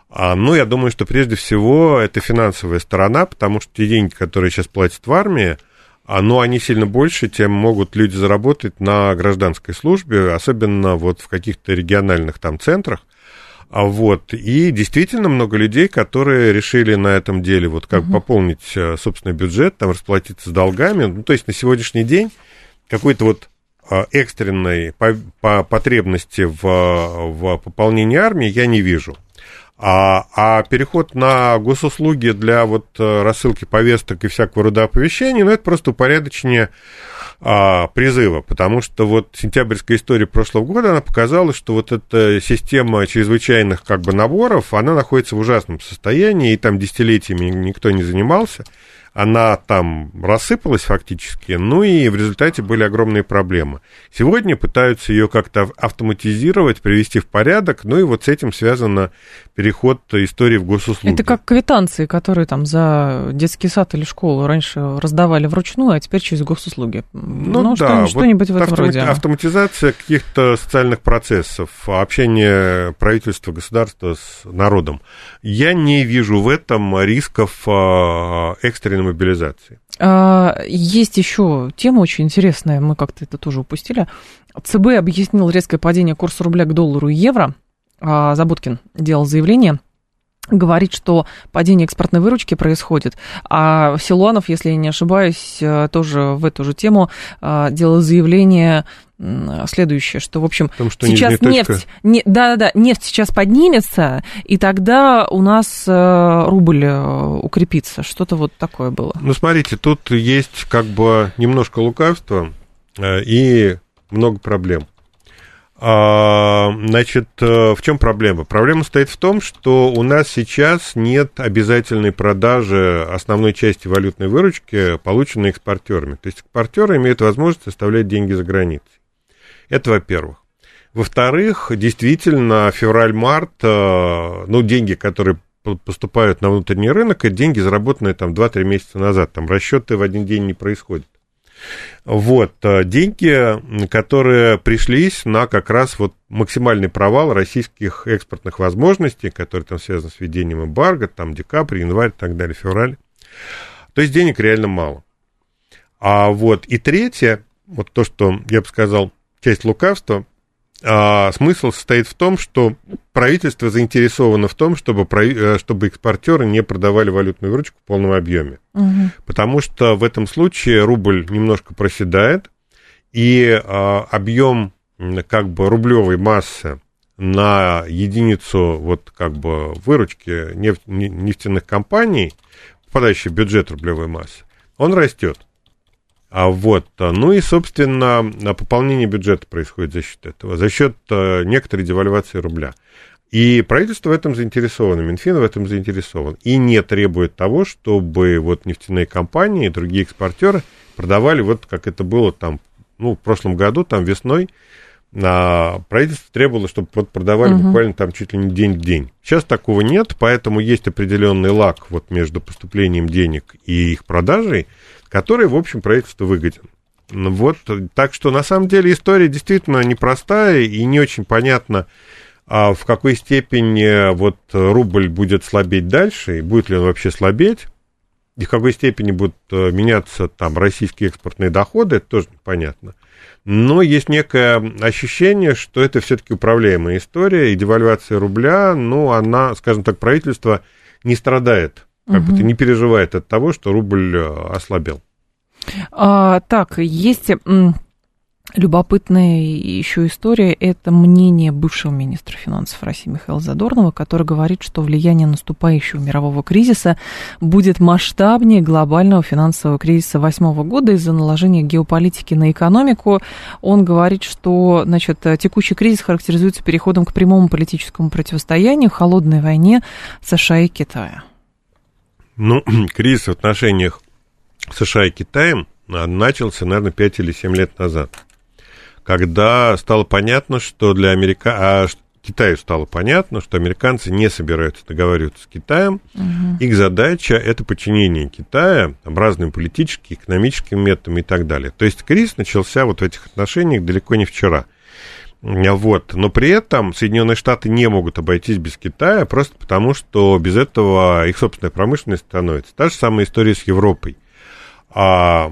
А, ну, я думаю, что прежде всего это финансовая сторона, потому что те деньги, которые сейчас платят в армии, а, ну, они сильно больше, тем могут люди заработать на гражданской службе, особенно вот в каких-то региональных там центрах. А вот, и действительно много людей, которые решили на этом деле вот как угу. пополнить э, собственный бюджет, там расплатиться с долгами. Ну, то есть на сегодняшний день какой-то вот а, экстренной по, по потребности в, в пополнении армии я не вижу. А, а переход на госуслуги для вот э, рассылки повесток и всякого рода оповещений, ну, это просто упорядочение а, призыва, потому что вот сентябрьская история прошлого года, она показала, что вот эта система чрезвычайных как бы наборов, она находится в ужасном состоянии, и там десятилетиями никто не занимался она там рассыпалась фактически, ну и в результате были огромные проблемы. Сегодня пытаются ее как-то автоматизировать, привести в порядок, ну и вот с этим связано переход истории в госуслуги. Это как квитанции, которые там за детский сад или школу раньше раздавали вручную, а теперь через госуслуги. Ну, ну да, что-нибудь вот в этом автомати- роде. Автоматизация каких-то социальных процессов, общение правительства, государства с народом. Я не вижу в этом рисков а, экстренной мобилизации. А, есть еще тема очень интересная, мы как-то это тоже упустили. ЦБ объяснил резкое падение курса рубля к доллару и евро. А, Заботкин делал заявление говорит, что падение экспортной выручки происходит. А Силуанов, если я не ошибаюсь, э, тоже в эту же тему э, делал заявление следующее, что, в общем, Потому что сейчас нефть, не, да-да-да, нефть сейчас поднимется, и тогда у нас э, рубль укрепится. Что-то вот такое было. Ну, смотрите, тут есть как бы немножко лукавства и много проблем. А, значит, э, в чем проблема? Проблема стоит в том, что у нас сейчас нет обязательной продажи основной части валютной выручки, полученной экспортерами. То есть экспортеры имеют возможность оставлять деньги за границей. Это во-первых. Во-вторых, действительно, февраль-март, э, ну, деньги, которые поступают на внутренний рынок, это деньги, заработанные там 2-3 месяца назад. Там расчеты в один день не происходят. Вот, э, деньги, которые пришлись на как раз вот максимальный провал российских экспортных возможностей, которые там связаны с введением эмбарго, там декабрь, январь так далее, февраль. То есть денег реально мало. А вот и третье, вот то, что я бы сказал, часть лукавства – а, смысл состоит в том, что правительство заинтересовано в том, чтобы, э, чтобы экспортеры не продавали валютную выручку в полном объеме. Угу. Потому что в этом случае рубль немножко проседает, и а, объем как бы рублевой массы на единицу вот как бы выручки нефтяных компаний, попадающий в бюджет рублевой массы, он растет. А вот, ну и, собственно, пополнение бюджета происходит за счет этого, за счет э, некоторой девальвации рубля. И правительство в этом заинтересовано, Минфин в этом заинтересован. И не требует того, чтобы вот нефтяные компании и другие экспортеры продавали, вот как это было там, ну, в прошлом году, там весной, а правительство требовало, чтобы вот продавали угу. буквально там чуть ли не день в день. Сейчас такого нет, поэтому есть определенный лак вот между поступлением денег и их продажей – который, в общем, правительству выгоден. Ну вот, так что, на самом деле, история действительно непростая и не очень понятно, а в какой степени вот рубль будет слабеть дальше, и будет ли он вообще слабеть, и в какой степени будут э, меняться там российские экспортные доходы, это тоже непонятно. Но есть некое ощущение, что это все-таки управляемая история, и девальвация рубля, ну, она, скажем так, правительство не страдает как угу. бы ты не переживает от того, что рубль э, ослабел. А, так, есть любопытная еще история. Это мнение бывшего министра финансов России Михаила Задорнова, который говорит, что влияние наступающего мирового кризиса будет масштабнее глобального финансового кризиса восьмого года из-за наложения геополитики на экономику. Он говорит, что значит, текущий кризис характеризуется переходом к прямому политическому противостоянию, холодной войне США и Китая. Ну, кризис в отношениях США и Китаем начался, наверное, 5 или 7 лет назад, когда стало понятно, что для, Америка... а, Китаю стало понятно, что американцы не собираются договариваться с Китаем. Угу. Их задача это подчинение Китая там, разным политическим, экономическим методам и так далее. То есть кризис начался вот в этих отношениях далеко не вчера. Вот. Но при этом Соединенные Штаты не могут обойтись без Китая, просто потому что без этого их собственная промышленность становится. Та же самая история с Европой. А,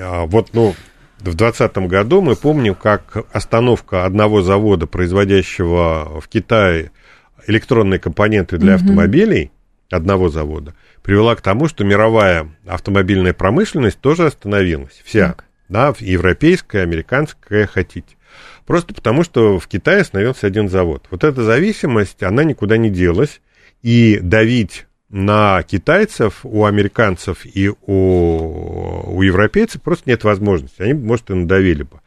а вот, ну, в 2020 году мы помним, как остановка одного завода, производящего в Китае электронные компоненты для mm-hmm. автомобилей, одного завода, привела к тому, что мировая автомобильная промышленность тоже остановилась. Вся. Так. Да, европейская, американская, хотите. Просто потому, что в Китае остановился один завод. Вот эта зависимость, она никуда не делась. И давить на китайцев, у американцев и у, у европейцев просто нет возможности. Они, может, и надавили бы.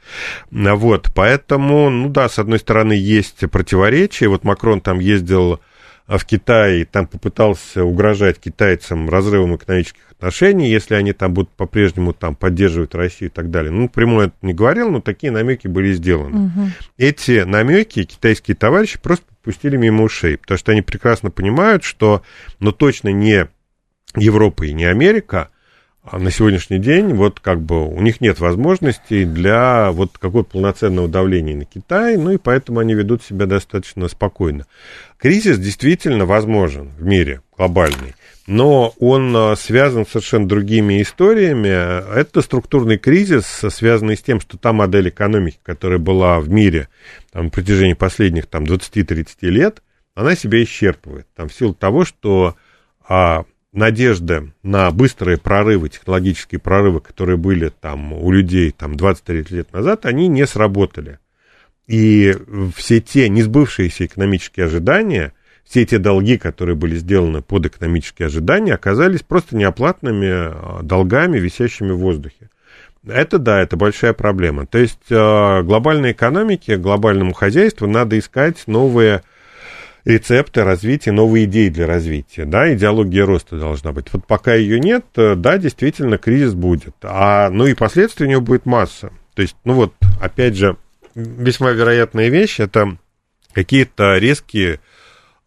Вот, поэтому, ну да, с одной стороны, есть противоречия. Вот Макрон там ездил в Китай, там попытался угрожать китайцам разрывом экономических отношений, если они там будут по-прежнему там поддерживать Россию и так далее. Ну, прямой это не говорил, но такие намеки были сделаны. Угу. Эти намеки китайские товарищи просто пустили мимо ушей, потому что они прекрасно понимают, что, ну, точно не Европа и не Америка, а на сегодняшний день вот как бы у них нет возможностей для вот какого-то полноценного давления на Китай, ну и поэтому они ведут себя достаточно спокойно. Кризис действительно возможен в мире глобальный но он э, связан с совершенно другими историями. Это структурный кризис, связанный с тем, что та модель экономики, которая была в мире там, на протяжении последних там, 20-30 лет, она себя исчерпывает. Там, в силу того, что а, надежда на быстрые прорывы, технологические прорывы, которые были там, у людей там, 20-30 лет назад, они не сработали. И все те несбывшиеся экономические ожидания – все эти долги, которые были сделаны под экономические ожидания, оказались просто неоплатными а, долгами, висящими в воздухе. Это да, это большая проблема. То есть а, глобальной экономике, глобальному хозяйству надо искать новые рецепты развития, новые идеи для развития, да, идеология роста должна быть. Вот пока ее нет, э, да, действительно, кризис будет. А, ну и последствий у него будет масса. То есть, ну вот, опять же, весьма вероятная вещь, это какие-то резкие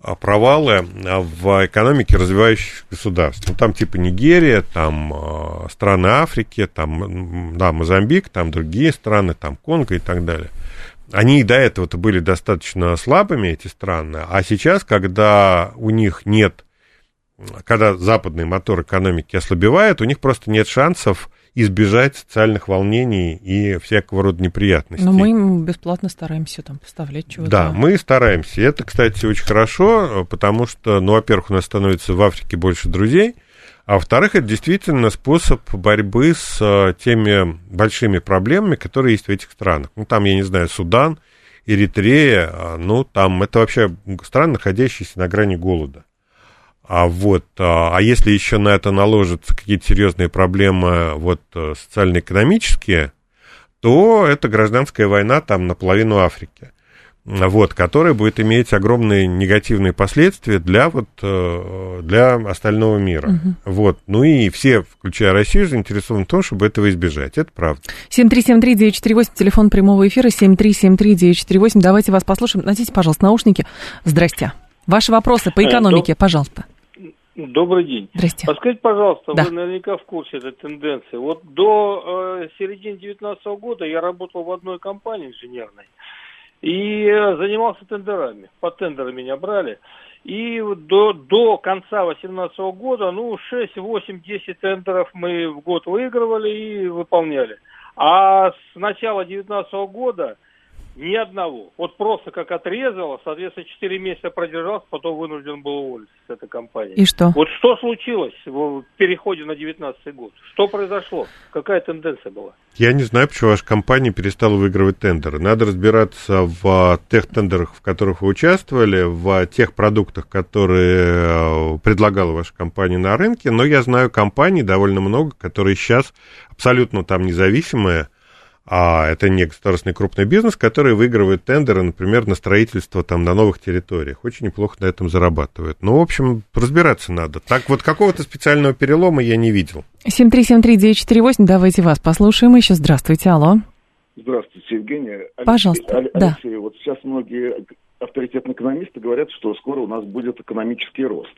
а, провалы а, в экономике развивающихся государств. Ну, там типа Нигерия, там э, страны Африки, там, да, Мозамбик, там другие страны, там Конго и так далее. Они и до этого-то были достаточно слабыми, эти страны, а сейчас, когда у них нет, когда западный мотор экономики ослабевает, у них просто нет шансов избежать социальных волнений и всякого рода неприятностей. Но мы им бесплатно стараемся там поставлять чего-то. Да, мы стараемся. Это, кстати, очень хорошо, потому что, ну, во-первых, у нас становится в Африке больше друзей, а во-вторых, это действительно способ борьбы с э, теми большими проблемами, которые есть в этих странах. Ну, там, я не знаю, Судан, Эритрея, а, ну, там это вообще страны, находящиеся на грани голода. А вот, а, а если еще на это наложатся какие-то серьезные проблемы вот э, социально-экономические, то это гражданская война там наполовину Африки, вот, которая будет иметь огромные негативные последствия для вот э, для остального мира, угу. вот, ну и все, включая Россию, заинтересованы в том, чтобы этого избежать, это правда. 7373948, телефон прямого эфира, 7373948, давайте вас послушаем, наденьте, пожалуйста, наушники, здрасте. Ваши вопросы по экономике, пожалуйста. Добрый день. Здрасте. Подскажите, пожалуйста, да. вы наверняка в курсе этой тенденции. Вот до э, середины 2019 года я работал в одной компании инженерной и э, занимался тендерами. По тендерам меня брали. И до, до конца 2018 года, ну, 6, 8, 10 тендеров мы в год выигрывали и выполняли. А с начала 2019 года ни одного. Вот просто как отрезало, соответственно, 4 месяца продержался, потом вынужден был уволиться с этой компании. И что? Вот что случилось в переходе на 19 год? Что произошло? Какая тенденция была? Я не знаю, почему ваша компания перестала выигрывать тендеры. Надо разбираться в тех тендерах, в которых вы участвовали, в тех продуктах, которые э, предлагала ваша компания на рынке. Но я знаю компаний довольно много, которые сейчас абсолютно там независимые, а это не государственный крупный бизнес, который выигрывает тендеры, например, на строительство там на новых территориях. Очень неплохо на этом зарабатывает. Ну, в общем, разбираться надо. Так вот, какого-то специального перелома я не видел. 7373948, давайте вас послушаем еще. Здравствуйте, алло. Здравствуйте, Евгения. Пожалуйста, Алексей, да. Алексей, вот сейчас многие авторитетные экономисты говорят, что скоро у нас будет экономический рост.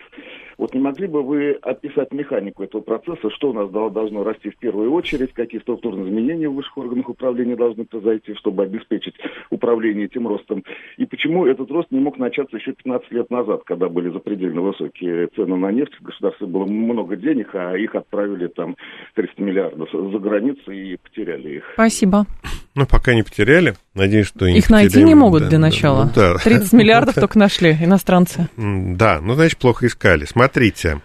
Вот не могли бы вы описать механику этого процесса, что у нас должно расти в первую очередь, какие структурные изменения в высших органах управления должны произойти, чтобы обеспечить управление этим ростом, и почему этот рост не мог начаться еще 15 лет назад, когда были запредельно высокие цены на нефть, в государстве было много денег, а их отправили там 300 миллиардов за границу и потеряли их. Спасибо. Ну, пока не потеряли. Надеюсь, что их не найти не могут да, для начала. Да, 30 миллиардов только нашли иностранцы. Да, ну, значит, плохо искали. Смотрите,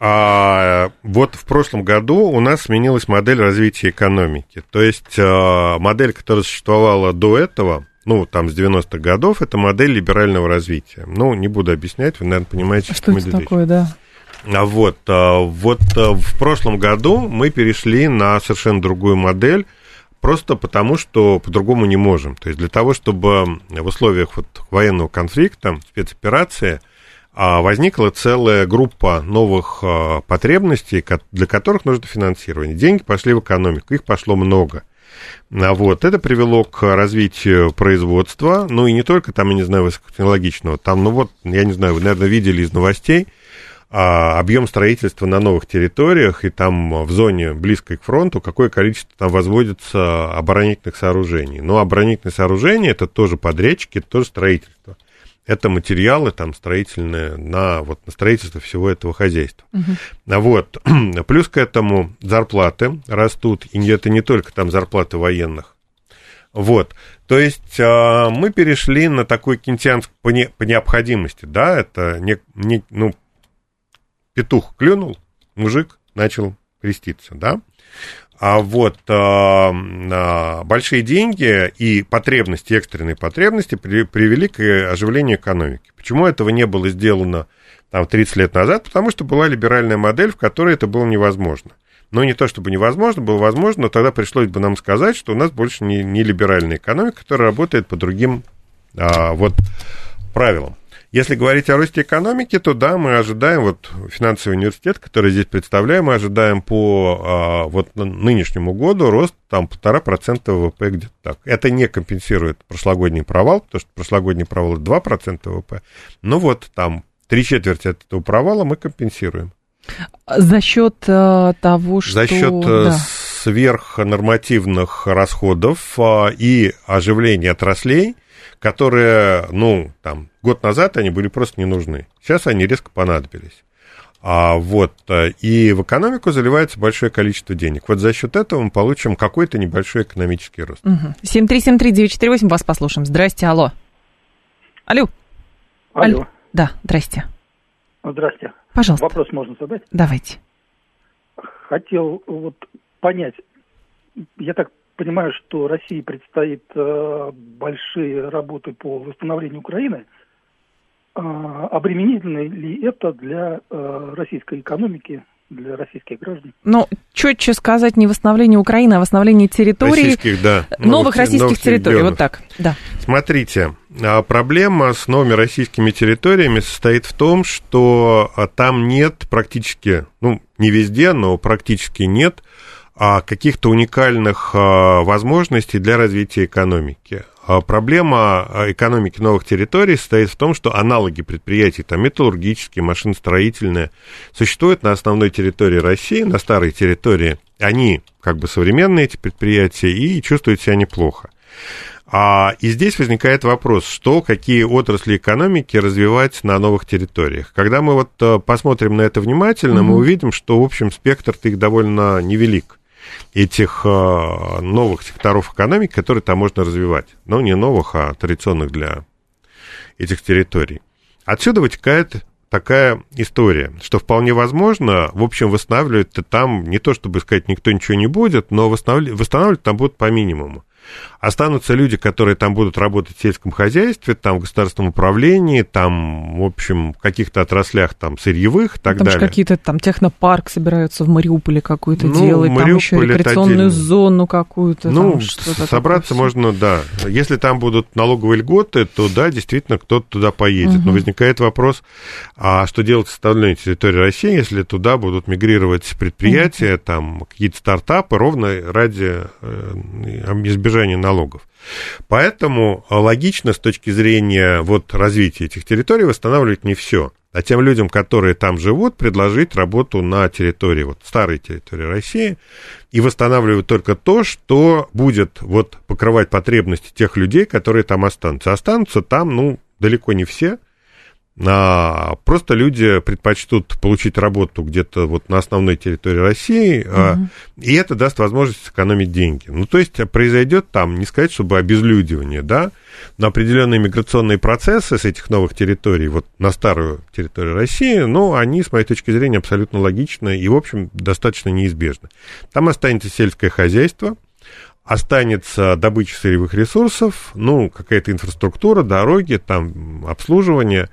а, вот в прошлом году у нас сменилась модель развития экономики. То есть а, модель, которая существовала до этого, ну, там, с 90-х годов, это модель либерального развития. Ну, не буду объяснять, вы, наверное, понимаете, что, что это такое, да. А вот, а, вот а, в прошлом году мы перешли на совершенно другую модель, просто потому, что по-другому не можем. То есть для того, чтобы в условиях вот военного конфликта, спецоперации, а, возникла целая группа новых а, потребностей, для которых нужно финансирование. Деньги пошли в экономику, их пошло много. А вот, это привело к развитию производства, ну и не только там, я не знаю, высокотехнологичного, там, ну вот, я не знаю, вы, наверное, видели из новостей, объем строительства на новых территориях и там в зоне близкой к фронту, какое количество там возводится оборонительных сооружений. Но оборонительные сооружения это тоже подрядчики, это тоже строительство это материалы там строительные на, вот, на строительство всего этого хозяйства. Угу. Вот. Плюс к этому зарплаты растут, и это не только там зарплаты военных. Вот. То есть а, мы перешли на такой кентианск по, не, по необходимости, да, это не, не, ну, петух клюнул, мужик начал креститься, да. А вот а, а, большие деньги и потребности, экстренные потребности при, привели к оживлению экономики. Почему этого не было сделано там, 30 лет назад? Потому что была либеральная модель, в которой это было невозможно. Но не то чтобы невозможно, было возможно, но тогда пришлось бы нам сказать, что у нас больше не, не либеральная экономика, которая работает по другим а, вот, правилам. Если говорить о росте экономики, то да, мы ожидаем, вот финансовый университет, который здесь представляем, мы ожидаем по а, вот нынешнему году рост там полтора процента ВВП где-то так. Это не компенсирует прошлогодний провал, потому что прошлогодний провал это 2% ВВП. Ну вот там три четверти от этого провала мы компенсируем. За счет э, того, что... За счет э, да. сверхнормативных расходов э, и оживления отраслей – которые, ну, там, год назад они были просто не нужны. Сейчас они резко понадобились. А вот, э, и в экономику заливается большое количество денег. Вот за счет этого мы получим какой-то небольшой экономический рост. Угу. 7373948, вас послушаем. Здрасте, алло. Алло. Алло. алло. Да, здрасте. Здрасте. Пожалуйста. Вопрос можно задать? Давайте. Хотел вот понять, я так понимаю, что России предстоит э, большие работы по восстановлению Украины. Э, обременительно ли это для э, российской экономики, для российских граждан? Ну, четче сказать не восстановление Украины, а восстановление территорий. Российских, да. Новых, новых российских новых территорий. Регионов. Вот так, да. Смотрите, а проблема с новыми российскими территориями состоит в том, что а, там нет практически, ну, не везде, но практически нет каких-то уникальных а, возможностей для развития экономики. А проблема экономики новых территорий состоит в том, что аналоги предприятий, там металлургические, машиностроительные, существуют на основной территории России, на старой территории. Они как бы современные, эти предприятия, и чувствуют себя неплохо. А, и здесь возникает вопрос, что, какие отрасли экономики развивать на новых территориях. Когда мы вот э, посмотрим на это внимательно, угу. мы увидим, что, в общем, спектр их довольно невелик этих э, новых секторов экономики, которые там можно развивать. Но не новых, а традиционных для этих территорий. Отсюда вытекает такая история, что вполне возможно, в общем, восстанавливать там не то, чтобы сказать, никто ничего не будет, но восстанавливать, восстанавливать там будут по минимуму. Останутся люди, которые там будут работать в сельском хозяйстве, там в государственном управлении, там, в общем, в каких-то отраслях там сырьевых и так там далее. Там какие-то там технопарк собираются в Мариуполе какой-то ну, делать, там еще рекреационную зону какую-то. Ну, собраться такое. можно, да. Если там будут налоговые льготы, то да, действительно, кто-то туда поедет. Угу. Но возникает вопрос, а что делать с остальной территорией России, если туда будут мигрировать предприятия, угу. там какие-то стартапы, ровно ради э, избежания налогов. Поэтому логично с точки зрения вот развития этих территорий восстанавливать не все а тем людям, которые там живут, предложить работу на территории, вот старой территории России, и восстанавливать только то, что будет вот покрывать потребности тех людей, которые там останутся. Останутся там, ну, далеко не все, а просто люди предпочтут получить работу где-то вот на основной территории России, угу. и это даст возможность сэкономить деньги. Ну, то есть произойдет там, не сказать, чтобы обезлюдивание, да, но определенные миграционные процессы с этих новых территорий, вот на старую территорию России, ну, они, с моей точки зрения, абсолютно логичны и, в общем, достаточно неизбежны. Там останется сельское хозяйство, останется добыча сырьевых ресурсов, ну, какая-то инфраструктура, дороги, там, обслуживание,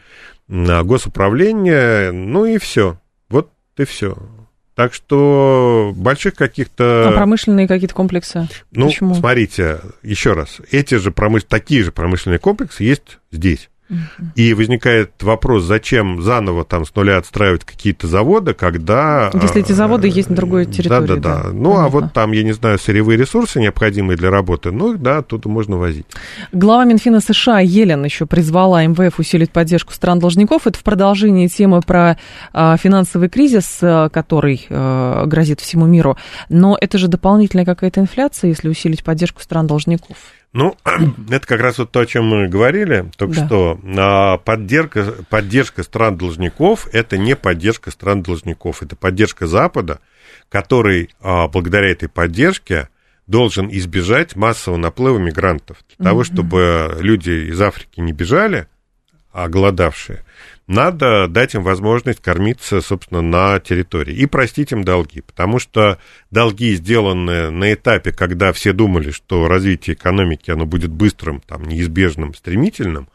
госуправление, ну и все. Вот и все. Так что больших каких-то... А промышленные какие-то комплексы? Ну, Почему? смотрите, еще раз, эти же промыш... такие же промышленные комплексы есть здесь. И возникает вопрос, зачем заново там с нуля отстраивать какие-то заводы, когда... Если эти заводы есть на другой территории. Да, да, да. Ну, Понятно. а вот там, я не знаю, сырьевые ресурсы, необходимые для работы, ну, да, тут можно возить. Глава Минфина США Елен еще призвала МВФ усилить поддержку стран-должников. Это в продолжении темы про а, финансовый кризис, а, который а, грозит всему миру. Но это же дополнительная какая-то инфляция, если усилить поддержку стран-должников. Ну, это как раз вот то, о чем мы говорили только да. что. А, поддержка, поддержка стран-должников – это не поддержка стран-должников, это поддержка Запада, который а, благодаря этой поддержке должен избежать массового наплыва мигрантов. Для того, чтобы люди из Африки не бежали, а голодавшие, надо дать им возможность кормиться, собственно, на территории и простить им долги, потому что долги, сделанные на этапе, когда все думали, что развитие экономики, оно будет быстрым, там, неизбежным, стремительным,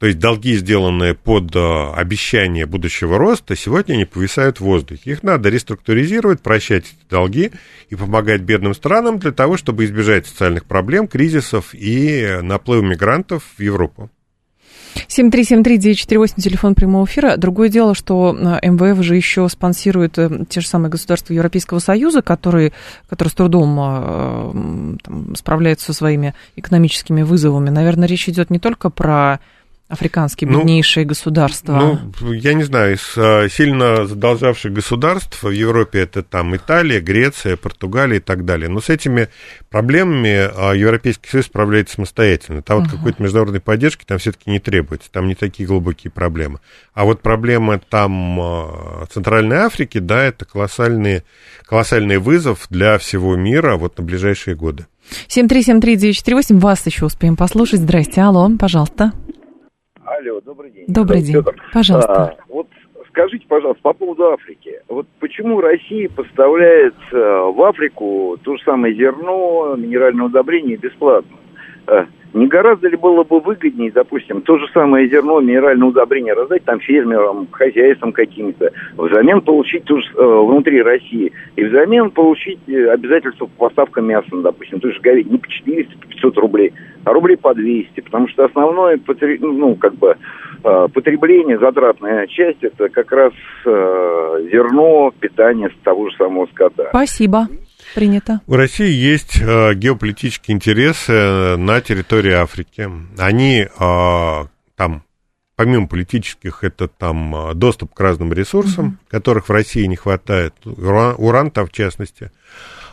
то есть долги, сделанные под э, обещание будущего роста, сегодня не повисают в воздухе. Их надо реструктуризировать, прощать эти долги и помогать бедным странам для того, чтобы избежать социальных проблем, кризисов и наплыва мигрантов в Европу. 7373948, телефон прямого эфира. Другое дело, что э, МВФ же еще спонсирует э, те же самые государства Европейского Союза, которые, которые с трудом э, там, справляются со своими экономическими вызовами. Наверное, речь идет не только про африканские ну, беднейшие ну, государства? Ну, я не знаю, из а, сильно задолжавших государств в Европе это там Италия, Греция, Португалия и так далее. Но с этими проблемами а, Европейский Союз справляется самостоятельно. Там uh-huh. вот какой-то международной поддержки там все-таки не требуется, там не такие глубокие проблемы. А вот проблемы там а, Центральной Африки, да, это колоссальный, колоссальный вызов для всего мира вот на ближайшие годы. 7373948, вас еще успеем послушать. Здрасте, алло, пожалуйста. Алло, добрый день. Добрый день. Пожалуйста. А, вот скажите, пожалуйста, по поводу Африки. Вот почему Россия поставляет в Африку то же самое зерно, минеральное удобрение бесплатно? Не гораздо ли было бы выгоднее, допустим, то же самое зерно, минеральное удобрение раздать там фермерам, хозяйствам каким-то, взамен получить тоже э, внутри России, и взамен получить э, обязательства по поставкам мяса, ну, допустим, то же говядины не по 400, по 500 рублей, а рублей по 200, потому что основное, ну, ну, как бы, э, потребление, затратная часть, это как раз э, зерно, питание с того же самого скота. Спасибо. Принято. У России есть э, геополитические интересы э, на территории Африки. Они э, там, помимо политических, это там э, доступ к разным ресурсам, mm-hmm. которых в России не хватает. Уран, уран там в частности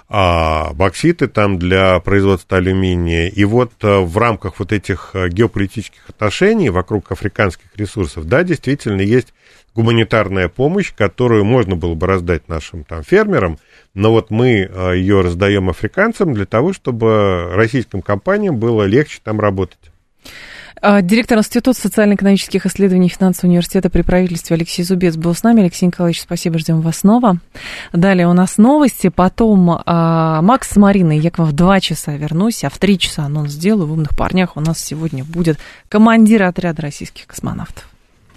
а бокситы там для производства алюминия. И вот э, в рамках вот этих геополитических отношений вокруг африканских ресурсов, да, действительно есть гуманитарная помощь, которую можно было бы раздать нашим там фермерам, но вот мы а, ее раздаем африканцам для того, чтобы российским компаниям было легче там работать. А, директор Института социально-экономических исследований финансового университета при правительстве Алексей Зубец был с нами. Алексей Николаевич, спасибо, ждем вас снова. Далее у нас новости, потом а, Макс с Мариной, я к вам в два часа вернусь, а в три часа анонс сделаю. В «Умных парнях» у нас сегодня будет командир отряда российских космонавтов.